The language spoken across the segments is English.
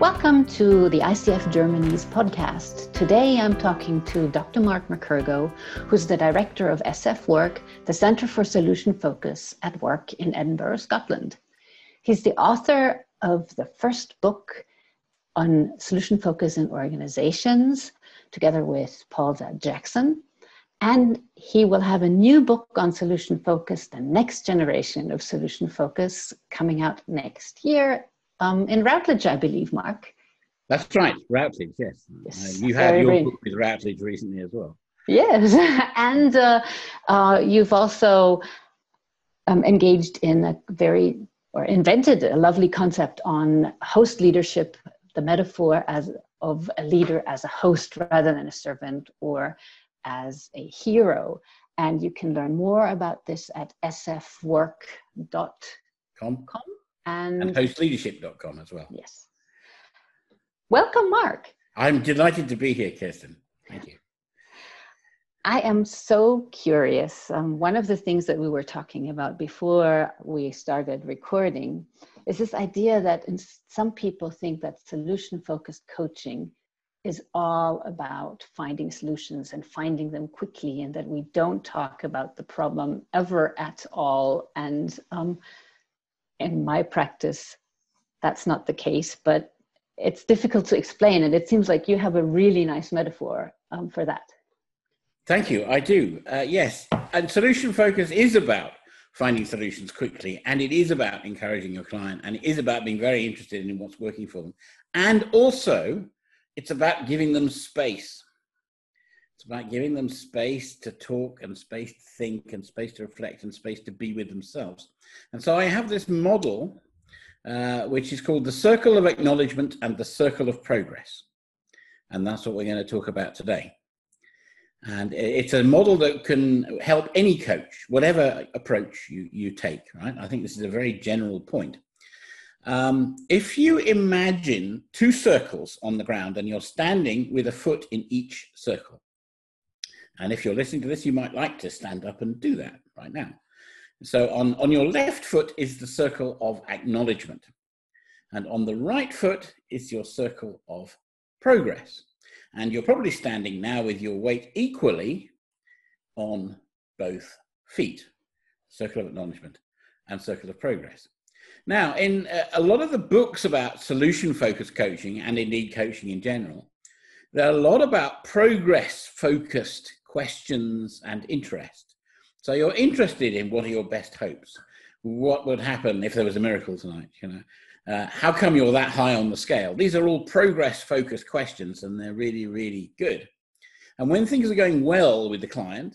Welcome to the ICF Germany's podcast. Today I'm talking to Dr. Mark McKergow, who's the director of SF Work, the Centre for Solution Focus at Work in Edinburgh, Scotland. He's the author of the first book on solution focus in organizations, together with Paul. Jackson. And he will have a new book on solution focus, the next generation of solution focus, coming out next year um, in Routledge, I believe, Mark. That's right, Routledge, yes. yes uh, you had your book with Routledge recently as well. Yes, and uh, uh, you've also um, engaged in a very, or invented a lovely concept on host leadership, the metaphor as of a leader as a host rather than a servant or as a hero. And you can learn more about this at sfwork.com and, and hostleadership.com as well. Yes. Welcome, Mark. I'm delighted to be here, Kirsten. Thank you. I am so curious. Um, one of the things that we were talking about before we started recording is this idea that some people think that solution focused coaching is all about finding solutions and finding them quickly, and that we don't talk about the problem ever at all. And um, in my practice, that's not the case, but it's difficult to explain. And it seems like you have a really nice metaphor um, for that. Thank you. I do. Uh, yes. And solution focus is about finding solutions quickly, and it is about encouraging your client, and it is about being very interested in what's working for them. And also, it's about giving them space. It's about giving them space to talk and space to think and space to reflect and space to be with themselves. And so I have this model, uh, which is called the circle of acknowledgement and the circle of progress. And that's what we're going to talk about today. And it's a model that can help any coach, whatever approach you, you take, right? I think this is a very general point. Um, if you imagine two circles on the ground and you're standing with a foot in each circle, and if you're listening to this, you might like to stand up and do that right now. So on, on your left foot is the circle of acknowledgement. And on the right foot is your circle of progress. And you're probably standing now with your weight equally on both feet, circle of acknowledgement and circle of progress. Now, in uh, a lot of the books about solution focused coaching and indeed coaching in general, there are a lot about progress focused questions and interest. So you're interested in what are your best hopes? What would happen if there was a miracle tonight? You know, uh, how come you're that high on the scale? These are all progress-focused questions, and they're really, really good. And when things are going well with the client,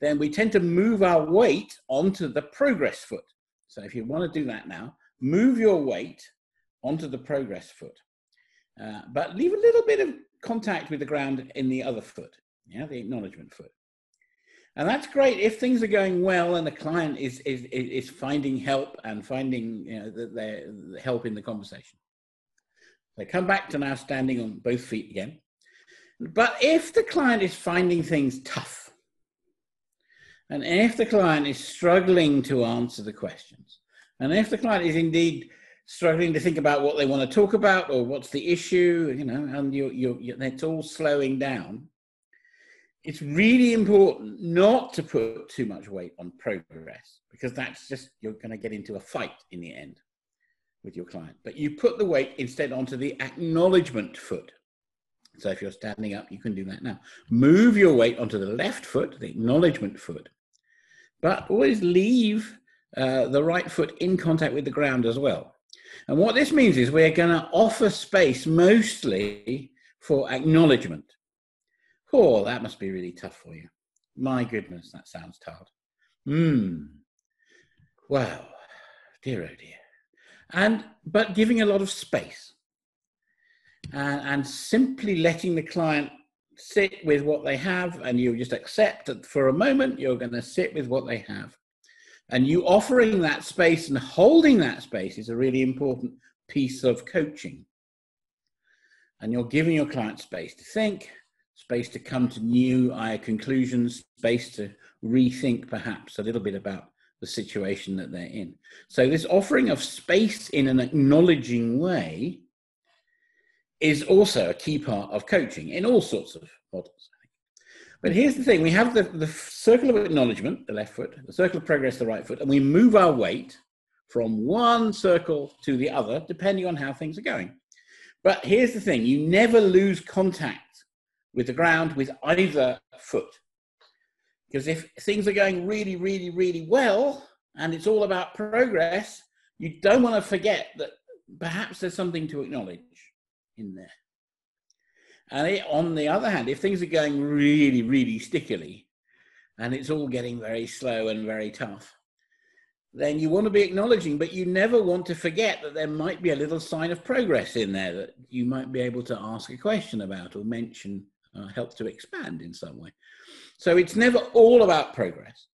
then we tend to move our weight onto the progress foot. So if you want to do that now, move your weight onto the progress foot, uh, but leave a little bit of contact with the ground in the other foot, yeah, the acknowledgement foot. And that's great if things are going well and the client is is is finding help and finding you know the, help in the conversation. They come back to now standing on both feet again. But if the client is finding things tough, and if the client is struggling to answer the questions, and if the client is indeed struggling to think about what they want to talk about or what's the issue, you know, and you you it's all slowing down, it's really important not to put too much weight on progress because that's just you're going to get into a fight in the end with your client. But you put the weight instead onto the acknowledgement foot. So if you're standing up you can do that now. Move your weight onto the left foot the acknowledgement foot but always leave uh, the right foot in contact with the ground as well. And what this means is we're going to offer space mostly for acknowledgement Oh, that must be really tough for you. My goodness, that sounds hard. Hmm. Wow. Dear oh dear. And but giving a lot of space. And, and simply letting the client sit with what they have and you just accept that for a moment you're going to sit with what they have. And you offering that space and holding that space is a really important piece of coaching. And you're giving your client space to think, space to come to new conclusions, space to rethink perhaps a little bit about the situation that they're in. So, this offering of space in an acknowledging way is also a key part of coaching in all sorts of models. But here's the thing we have the, the circle of acknowledgement, the left foot, the circle of progress, the right foot, and we move our weight from one circle to the other, depending on how things are going. But here's the thing you never lose contact with the ground with either foot. Because if things are going really, really, really well, and it's all about progress, you don't want to forget that perhaps there's something to acknowledge in there. And it, on the other hand, if things are going really, really stickily and it's all getting very slow and very tough, then you want to be acknowledging, but you never want to forget that there might be a little sign of progress in there that you might be able to ask a question about or mention, uh, help to expand in some way. So it's never all about progress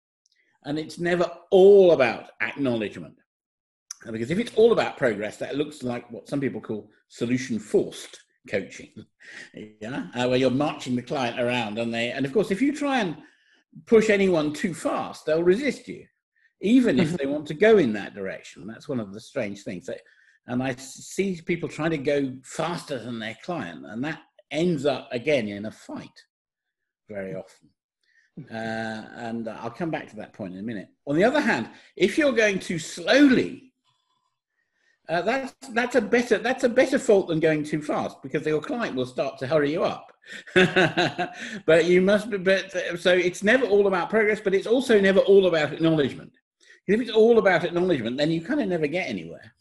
and it's never all about acknowledgement. Because if it's all about progress, that looks like what some people call solution forced coaching, yeah, uh, where you're marching the client around, and they, and of course, if you try and push anyone too fast, they'll resist you, even if mm-hmm. they want to go in that direction. That's one of the strange things. That, and I see people trying to go faster than their client, and that ends up again in a fight very often. Mm-hmm. Uh, and I'll come back to that point in a minute. On the other hand, if you're going too slowly, uh, that's that's a better that's a better fault than going too fast because your client will start to hurry you up. but you must be. But so it's never all about progress, but it's also never all about acknowledgement. If it's all about acknowledgement, then you kind of never get anywhere,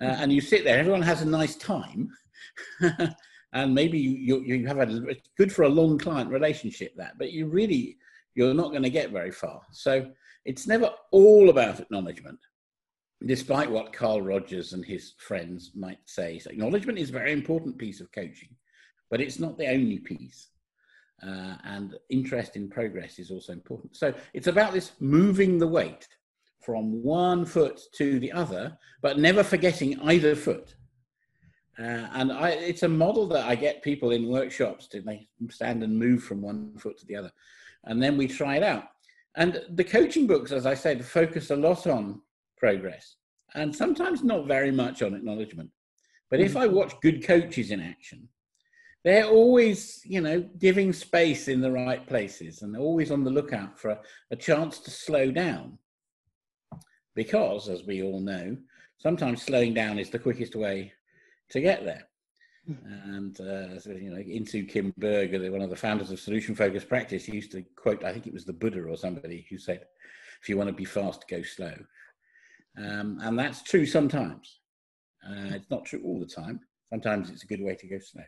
uh, and you sit there. Everyone has a nice time, and maybe you, you you have a good for a long client relationship that, but you really you're not going to get very far. So it's never all about acknowledgement despite what Carl Rogers and his friends might say. So acknowledgement is a very important piece of coaching, but it's not the only piece. Uh, and interest in progress is also important. So it's about this moving the weight from one foot to the other, but never forgetting either foot. Uh, and I, it's a model that I get people in workshops to make stand and move from one foot to the other. And then we try it out. And the coaching books, as I said, focus a lot on progress and sometimes not very much on acknowledgement. But if I mm. watch good coaches in action, they're always, you know, giving space in the right places and they're always on the lookout for a, a chance to slow down. Because, as we all know, sometimes slowing down is the quickest way to get there. And uh, so, you know, Insoo Kim Berg, one of the founders of Solution Focused Practice, used to quote, I think it was the Buddha or somebody who said, "If you want to be fast, go slow." Um, and that's true sometimes. Uh, it's not true all the time. Sometimes it's a good way to go slow.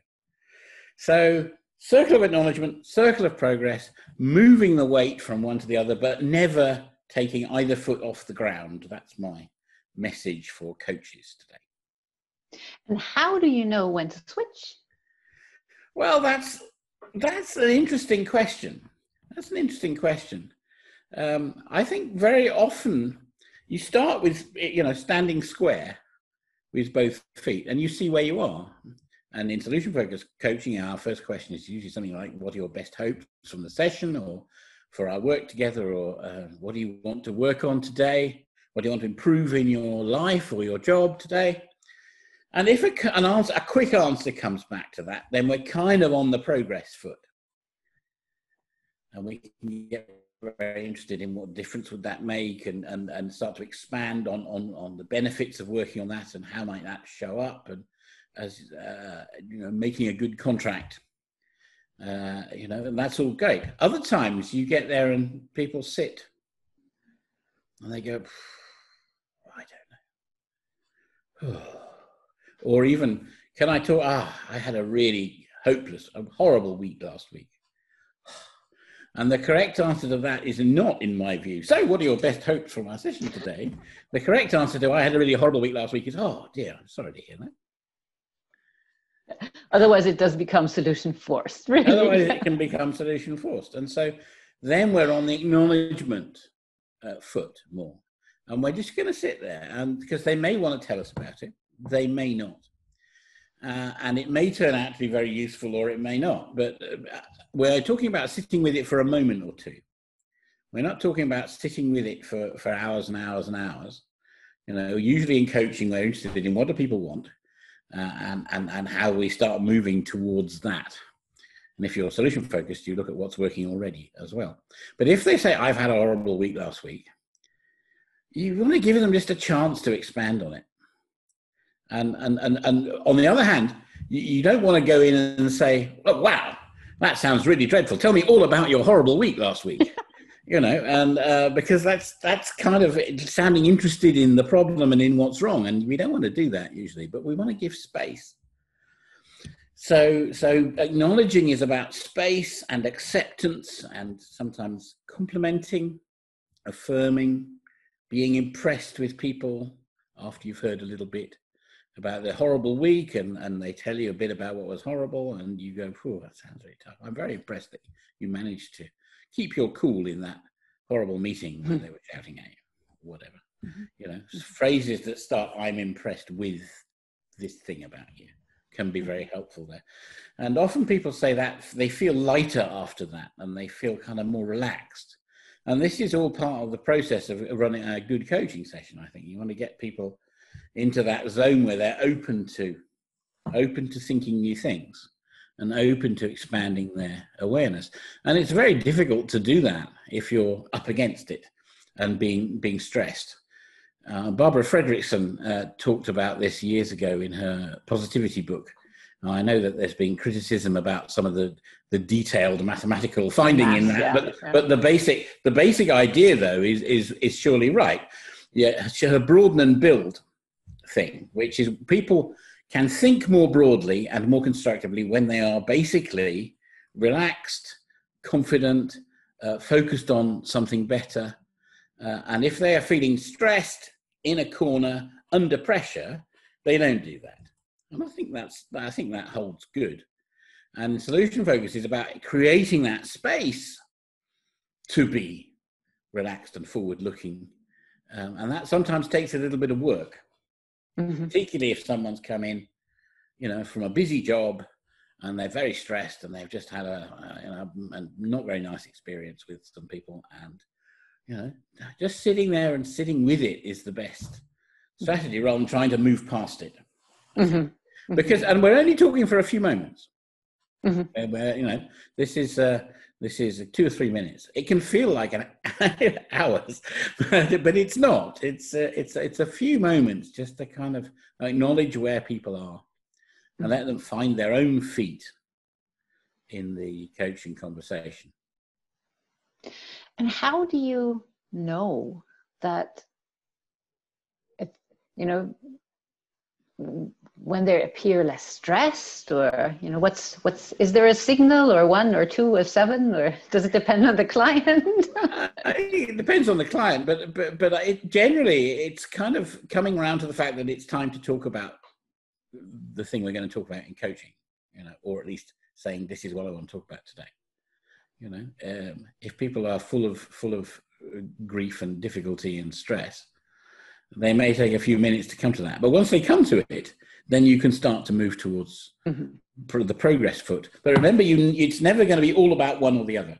So, circle of acknowledgement, circle of progress, moving the weight from one to the other, but never taking either foot off the ground. That's my message for coaches today. And how do you know when to switch? Well, that's that's an interesting question. That's an interesting question. Um, I think very often you start with you know standing square with both feet and you see where you are and in solution focused coaching our first question is usually something like what are your best hopes from the session or for our work together or uh, what do you want to work on today what do you want to improve in your life or your job today and if a, an answer a quick answer comes back to that then we're kind of on the progress foot. And we can get very interested in what difference would that make and, and, and start to expand on, on, on the benefits of working on that and how might that show up and as uh, you know making a good contract. Uh, you know and that's all great. Other times you get there and people sit and they go i don't know or even can i talk ah i had a really hopeless a horrible week last week and the correct answer to that is not, in my view. So, what are your best hopes from our session today? The correct answer to I had a really horrible week last week is, oh dear, I'm sorry to hear that. Otherwise, it does become solution forced. Really. Otherwise, it can become solution forced. And so then we're on the acknowledgement uh, foot more. And we're just going to sit there and because they may want to tell us about it, they may not. Uh, and it may turn out to be very useful or it may not. But uh, we're talking about sitting with it for a moment or two. We're not talking about sitting with it for, for hours and hours and hours. You know, usually in coaching, we're interested in what do people want uh, and, and, and how we start moving towards that. And if you're solution focused, you look at what's working already as well. But if they say, I've had a horrible week last week, you want to give them just a chance to expand on it. And, and, and, and on the other hand, you, don't want to go in and say, oh, wow, that sounds really dreadful. Tell me all about your horrible week last week. you know, and uh, because that's that's kind of sounding interested in the problem and in what's wrong, and we don't want to do that usually, but we want to give space. So, so acknowledging is about space and acceptance, and sometimes complimenting, affirming, being impressed with people after you've heard a little bit about the horrible week and, and they tell you a bit about what was horrible and you go, oh, that sounds very tough. I'm very impressed that you managed to keep your cool in that horrible meeting when mm-hmm. they were shouting at you, whatever. Mm-hmm. You know, mm-hmm. phrases that start, I'm impressed with this thing about you can be very helpful there. And often people say that they feel lighter after that and they feel kind of more relaxed. And this is all part of the process of running a good coaching session, I think. You want to get people into that zone where they're open to open to thinking new things and open to expanding their awareness. And it's very difficult to do that if you're up against it and being being stressed. Uh, barbara fredrickson uh, talked about this years ago in her positivity book. Now, i know that there's been criticism about some of the the detailed mathematical finding in that yeah, but yeah. but the basic the basic idea though is is is surely right. Yeah her broaden and build thing, which is people can think more broadly and more constructively when they are basically relaxed, confident, uh, focused on something better. Uh, and if they are feeling stressed in a corner under pressure, they don't do that. And I think that's I think that holds good. And solution focus is about creating that space to be relaxed and forward looking. Um, and that sometimes takes a little bit of work mm-hmm. particularly if someone's come in, you know, from a busy job and they're very stressed and they've just had a, a you know a not very nice experience with some people and you know just sitting there and sitting with it is the best strategy rather than trying to move past it mm-hmm. mm-hmm. because and we're only talking for a few moments mm-hmm. where you know this is uh, this is two or three minutes. It can feel like an hours, but, but it's not. It's a, it's it's a few moments just to kind of acknowledge where people are and let them find their own feet in the coaching conversation. And how do you know that? It, you know, when they appear less stressed or you know what's what's is there a signal or one or two or seven or does it depend on the client? Uh, it depends on the client but but but it generally it's kind of coming around to the fact that it's time to talk about the thing we're going to talk about in coaching you know or at least saying this is what i want to talk about today. You know um, if people are full of full of uh, grief and difficulty and stress they may take a few minutes to come to that. But once they come to it then you can start to move towards mm-hmm. the progress foot. But remember, you, it's never going to be all about one or the other.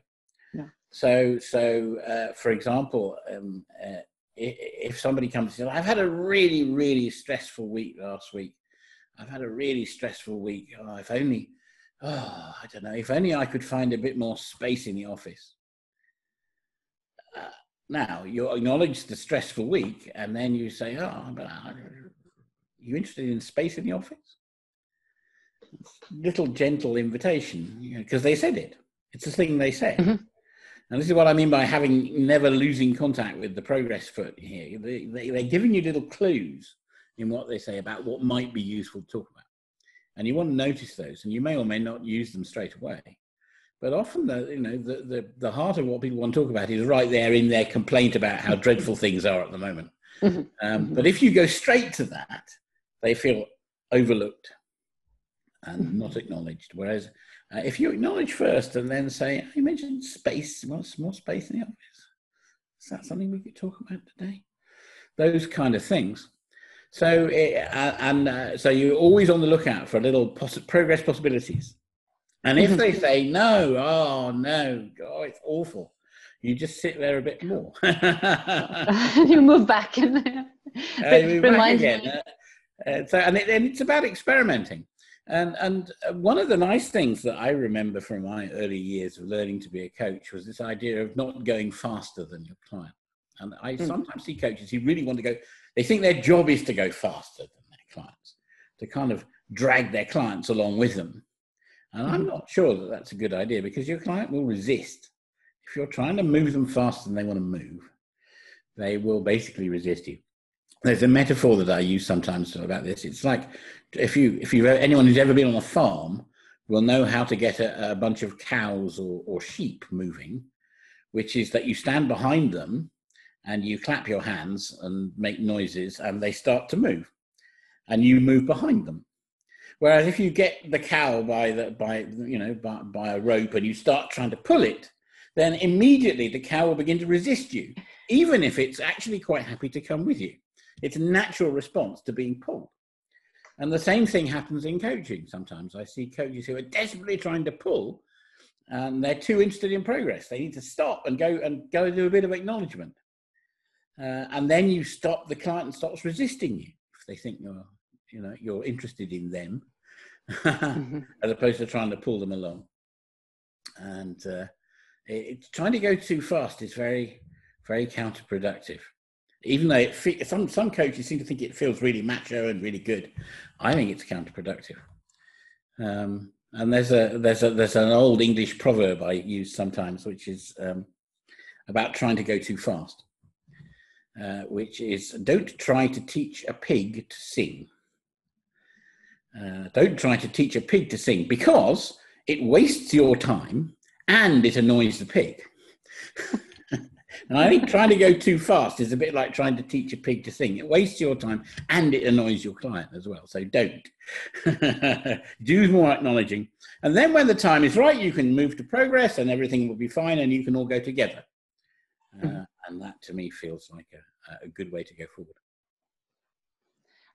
No. So, so uh, for example, um, uh, if somebody comes and says, "I've had a really, really stressful week last week. I've had a really stressful week. Oh, if only, oh, I don't know, if only I could find a bit more space in the office." Uh, now you acknowledge the stressful week, and then you say, "Oh, but I, you interested in space in the office? Little gentle invitation, because you know, they said it. It's the thing they said. Mm-hmm. And this is what I mean by having never losing contact with the progress foot here. They, they, they're giving you little clues in what they say about what might be useful to talk about. And you want to notice those, and you may or may not use them straight away. But often, the, you know, the, the, the heart of what people want to talk about is right there in their complaint about how dreadful things are at the moment. Mm-hmm. Um, but if you go straight to that, they feel overlooked and mm-hmm. not acknowledged. Whereas uh, if you acknowledge first and then say, you mentioned space, well, more space in the office. Is that something we could talk about today? Those kind of things. So, uh, and uh, so you're always on the lookout for little poss- progress possibilities. And if they mm-hmm. say no, oh no, oh, it's awful, you just sit there a bit more. you move back and uh, move back again. Uh, Uh, so, and, it, and it's about experimenting. And, and one of the nice things that I remember from my early years of learning to be a coach was this idea of not going faster than your client. And I mm. sometimes see coaches who really want to go, they think their job is to go faster than their clients, to kind of drag their clients along with them. And I'm hmm. not sure that that's a good idea because your client will resist. If you're trying to move them faster than they want to move, they will basically resist you there's a metaphor that I use sometimes about this. It's like if you if you anyone who's ever been on a farm will know how to get a, a bunch of cows or, or sheep moving, which is that you stand behind them and you clap your hands and make noises and they start to move and you move behind them whereas if you get the cow by the by you know by, by a rope and you start trying to pull it then immediately the cow will begin to resist you even if it's actually quite happy to come with you it's a natural response to being pulled. And the same thing happens in coaching sometimes. I see coaches who are desperately trying to pull and they're too interested in progress. They need to stop and go and go do a bit of acknowledgement. Uh, and then you stop, the client stops resisting you if they think you're, you know, you're interested in them as opposed to trying to pull them along. And uh, it's trying to go too fast is very, very counterproductive even though fe- some some coaches seem to think it feels really macho and really good, I think it's counterproductive. Um, and there's a there's a there's an old English proverb I use sometimes, which is um, about trying to go too fast, uh, which is don't try to teach a pig to sing. Uh, don't try to teach a pig to sing because it wastes your time and it annoys the pig. And I think trying to go too fast is a bit like trying to teach a pig to sing. It wastes your time and it annoys your client as well. So don't. Do more acknowledging. And then when the time is right, you can move to progress and everything will be fine and you can all go together. Uh, mm-hmm. and that to me feels like a, a good way to go forward.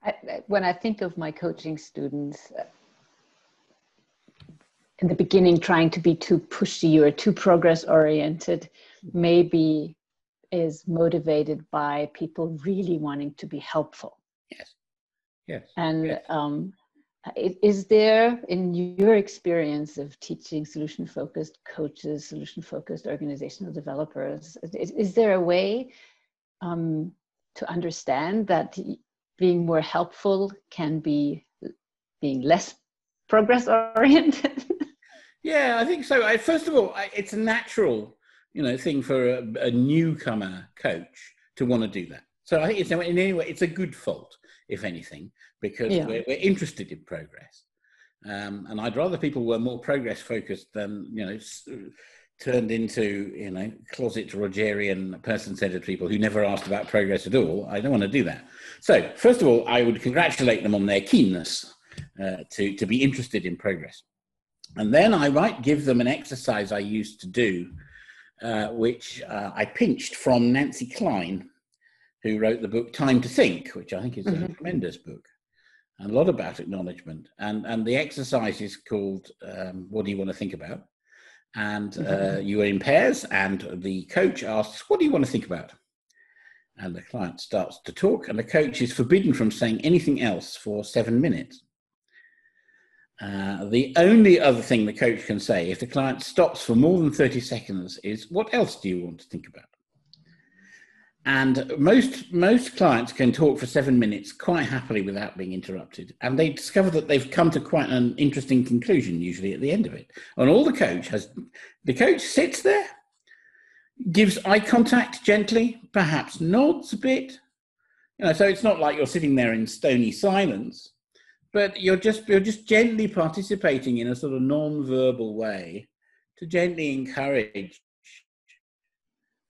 I, when I think of my coaching students, uh, in the beginning trying to be too pushy or too progress oriented maybe is motivated by people really wanting to be helpful. Yes. Yes. And yes. Um, is there, in your experience of teaching solution focused coaches, solution focused organizational developers, is, is there a way um, to understand that being more helpful can be being less progress oriented? yeah, I think so. I, first of all, I, it's natural you know thing for a, a newcomer coach to want to do that. So I think it's in any way it's a good fault, if anything, because yeah. we're, we're, interested in progress. Um, and I'd rather people were more progress focused than you know turned into you know closet Rogerian person-centered people who never asked about progress at all. I don't want to do that. So first of all, I would congratulate them on their keenness uh, to to be interested in progress, and then I might give them an exercise I used to do uh, which uh, I pinched from Nancy Kline, who wrote the book Time to Think, which I think is mm-hmm. a tremendous book, and a lot about acknowledgement. And, and the exercise is called um, What Do You Want to Think About? And uh, mm-hmm. you are in pairs, and the coach asks, What do you want to think about? And the client starts to talk, and the coach is forbidden from saying anything else for seven minutes. Uh, the only other thing the coach can say if the client stops for more than 30 seconds is, What else do you want to think about? And most, most clients can talk for seven minutes quite happily without being interrupted. And they discover that they've come to quite an interesting conclusion, usually at the end of it. And all the coach has, the coach sits there, gives eye contact gently, perhaps nods a bit. You know, so it's not like you're sitting there in stony silence but you're just you're just gently participating in a sort of non-verbal way to gently encourage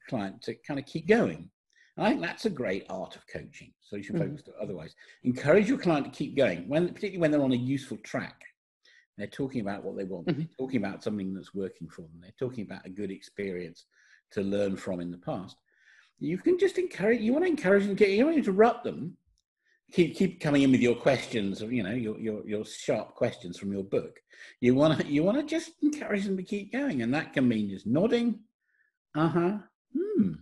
client to kind of keep going. And I think that's a great art of coaching. So you should focus mm. otherwise. Encourage your client to keep going, when particularly when they're on a useful track. They're talking about what they want. Mm-hmm. They're talking about something that's working for them. They're talking about a good experience to learn from in the past. You can just encourage. You want to encourage them. You don't interrupt them keep keep coming in with your questions you know your your your sharp questions from your book. You want to you want to just encourage them to keep going and that can mean just nodding. Uh-huh. Hmm.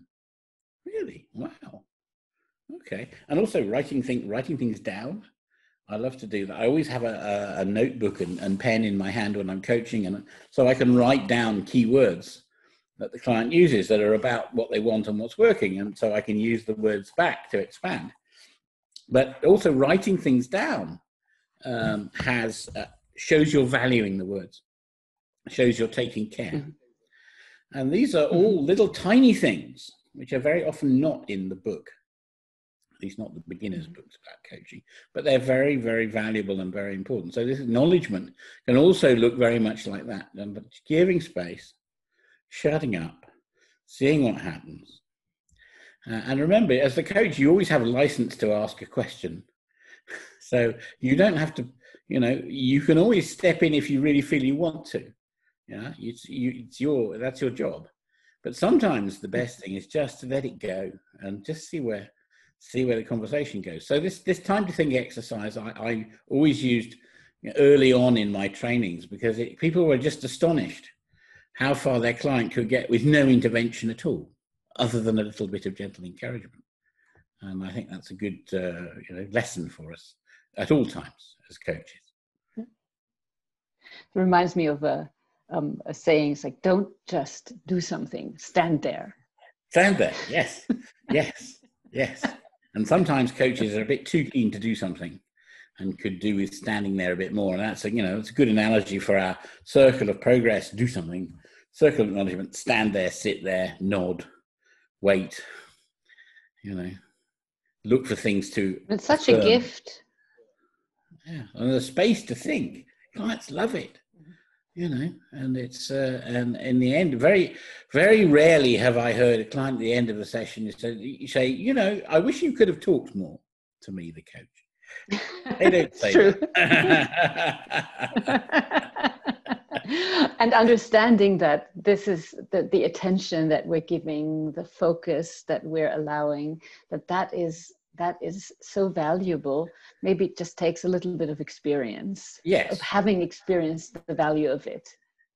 Really? Wow. Okay. And also writing thing writing things down. I love to do that. I always have a, a, a notebook and, and, pen in my hand when I'm coaching, and so I can write down keywords that the client uses that are about what they want and what's working, and so I can use the words back to expand. But also writing things down um, has uh, shows you're valuing the words, shows you're taking care, mm-hmm. and these are all mm-hmm. little tiny things which are very often not in the book at least not the beginners mm-hmm. books about coaching, but they're very, very valuable and very important. So this acknowledgement can also look very much like that. But giving space, shutting up, seeing what happens. Uh, and remember, as the coach, you always have a license to ask a question. so you don't have to, you know, you can always step in if you really feel you want to. Yeah, it's, you, it's your, that's your job. But sometimes the best thing is just to let it go and just see where see where the conversation goes. So this this time to think exercise, I, I always used early on in my trainings because it, people were just astonished how far their client could get with no intervention at all, other than a little bit of gentle encouragement. And I think that's a good uh, you know, lesson for us at all times as coaches. It reminds me of a, um, a saying, it's like, don't just do something, stand there. Stand there, yes, yes, yes. And sometimes coaches are a bit too keen to do something and could do with standing there a bit more. And that's a, you know, it's a good analogy for our circle of progress. Do something, circle of acknowledgement, stand there, sit there, nod, wait, you know, look for things to. It's such affirm. a gift. Yeah. And the space to think. Clients love it you know and it's uh, and in the end very very rarely have i heard a client at the end of a session you say you know i wish you could have talked more to me the coach they don't say true. and understanding that this is the, the attention that we're giving the focus that we're allowing that that is that is so valuable. Maybe it just takes a little bit of experience yes. of having experienced the value of it.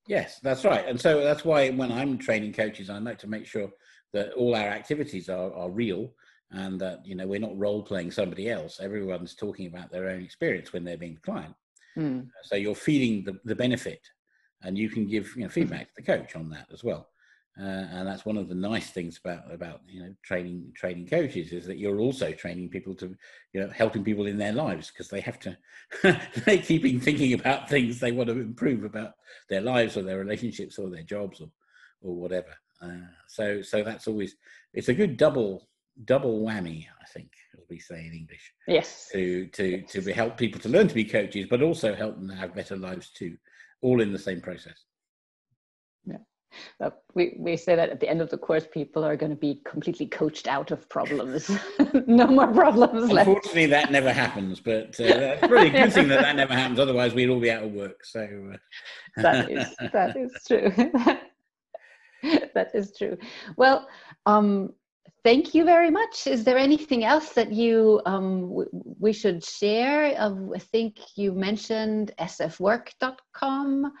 Yes that's right. And so that's why when i'm training coaches i like to make sure that all our activities are, are real and that you know we're not role playing somebody else. Everyone's talking about their own experience when they're being the client. Mm. so you're feeling the, the benefit and you can give you know feedback to the coach on that as well. Uh, and that's one of the nice things about about you know training training coaches is that you're also training people to you know helping people in their lives because they have to they keeping thinking about things they want to improve about their lives or their relationships or their jobs or or whatever. Uh, so so that's always it's a good double double whammy i think as we say in english yes. to to to help people to learn to be coaches but also help them have better lives too all in the same process but we, we say that at the end of the course, people are going to be completely coached out of problems. no more problems left. Unfortunately, that never happens, but uh, it's really a good thing that that never happens. Otherwise, we'd all be out of work. So uh... that is that is true. that is true. Well, um, thank you very much. Is there anything else that you um, w- we should share? Um, I think you mentioned sfwork.com,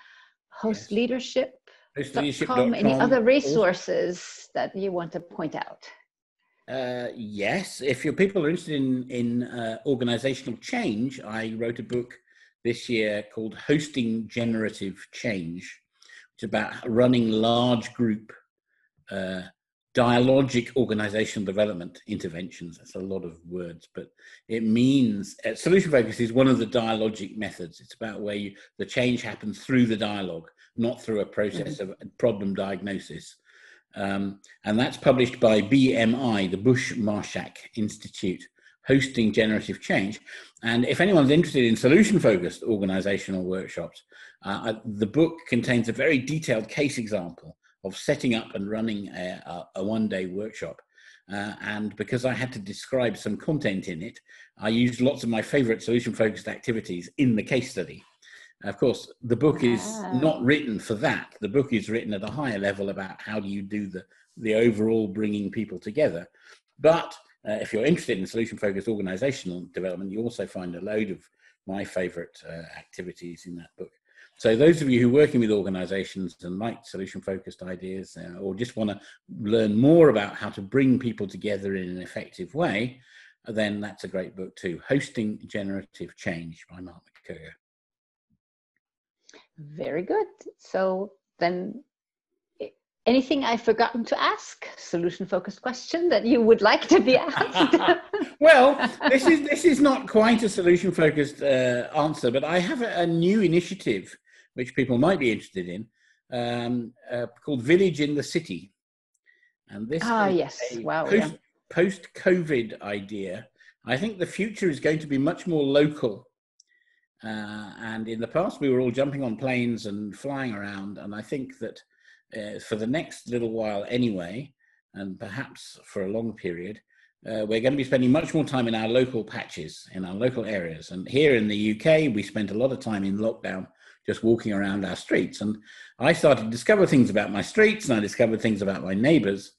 host yes. leadership Com, any other resources that you want to point out? Uh, yes, if your people are interested in in uh, organizational change, I wrote a book this year called "Hosting Generative Change." It's about running large group uh, dialogic organizational development interventions. That's a lot of words, but it means uh, solution focus is one of the dialogic methods. It's about where you, the change happens through the dialogue not through a process mm-hmm. of problem diagnosis. Um, and that's published by BMI, the Bushe Marshak Institute, hosting generative change. And if anyone's interested in solution focused organizational workshops, uh, the book contains a very detailed case example of setting up and running a, a, one day workshop. Uh, and because I had to describe some content in it, I used lots of my favorite solution focused activities in the case study. Of course, the book is not written for that. The book is written at a higher level about how do you do the, the overall bringing people together. But uh, if you're interested in solution focused organizational development, you also find a load of my favorite uh, activities in that book. So, those of you who are working with organizations and like solution focused ideas uh, or just want to learn more about how to bring people together in an effective way, then that's a great book too. Hosting Generative Change by Mark McKergow. Very good. So then anything I've forgotten to ask? Solution focused question that you would like to be asked? well, this is this is not quite a solution focused uh, answer, but I have a, a, new initiative which people might be interested in um, uh, called Village in the City. And this ah yes, wow, post, yeah. post COVID idea. I think the future is going to be much more local. Uh, and in the past, we were all jumping on planes and flying around. And I think that uh, for the next little while anyway, and perhaps for a long period, uh, we're going to be spending much more time in our local patches, in our local areas. And here in the UK, we spent a lot of time in lockdown just walking around our streets. And I started to discover things about my streets and I discovered things about my neighbors.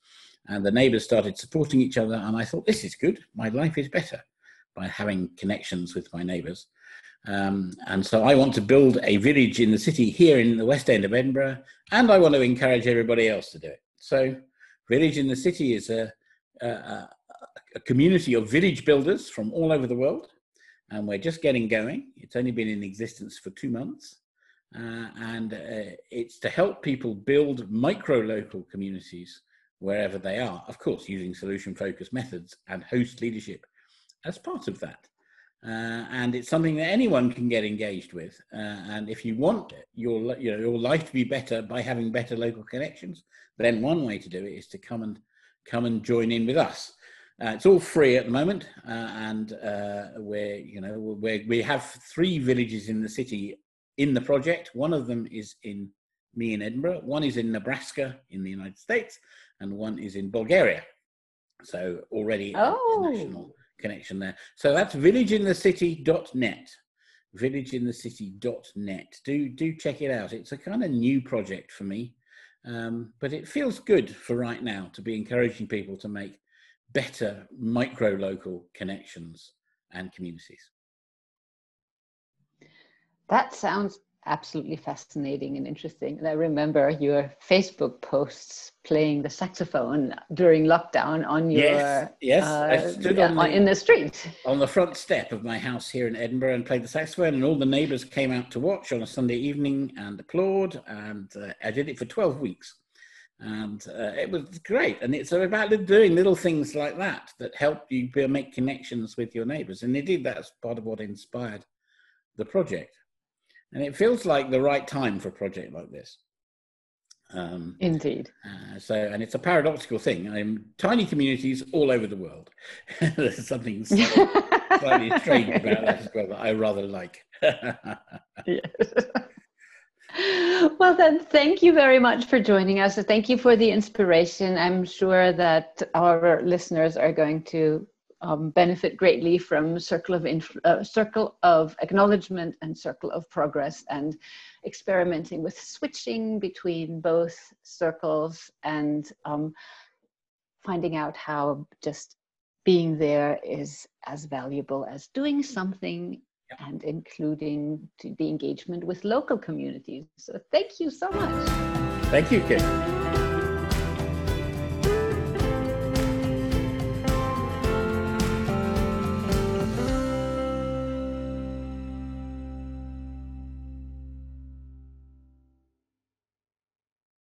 And the neighbors started supporting each other. And I thought, this is good. My life is better by having connections with my neighbors. Um, and so I want to build a village in the city here in the West End of Edinburgh, and I want to encourage everybody else to do it. So, Village in the City is a, a, a community of village builders from all over the world, and we're just getting going. It's only been in existence for two months, uh, and uh, it's to help people build micro local communities wherever they are, of course, using solution focused methods and host leadership as part of that. Uh, and it's something that anyone can get engaged with. Uh, and if you want your you know your life to be better by having better local connections, then one way to do it is to come and come and join in with us. Uh, it's all free at the moment, uh, and uh, we're you know we we have three villages in the city in the project. One of them is in me in Edinburgh. One is in Nebraska in the United States, and one is in Bulgaria. So already oh. national connection there. So that's villageinthecity.net. Villageinthecity.net. Do do check it out. It's a kind of new project for me, um, but it feels good for right now to be encouraging people to make better micro local connections and communities. That sounds absolutely fascinating and interesting. And I remember your Facebook posts playing the saxophone during lockdown on your yes, yes. Uh, I stood on the, in the street on the front step of my house here in Edinburgh and played the saxophone, and all the neighbours came out to watch on a Sunday evening and applaud. And uh, I did it for twelve weeks. And uh, it was great, and it's about doing little things like that that help you make connections with your neighbours. And indeed, that's part of what inspired the project and it feels like the right time for a project like this. Um, Indeed. Uh, so, and it's a paradoxical thing. I'm tiny communities all over the world. There's something slightly strange about that as well that I rather like. yes. Well, then, thank you very much for joining us. Thank you for the inspiration. I'm sure that our listeners are going to um, benefit greatly from circle of inf- uh, circle of acknowledgement and circle of progress and experimenting with switching between both circles and um, finding out how just being there is as valuable as doing something and including the engagement with local communities. So thank you so much. Thank you, Kate.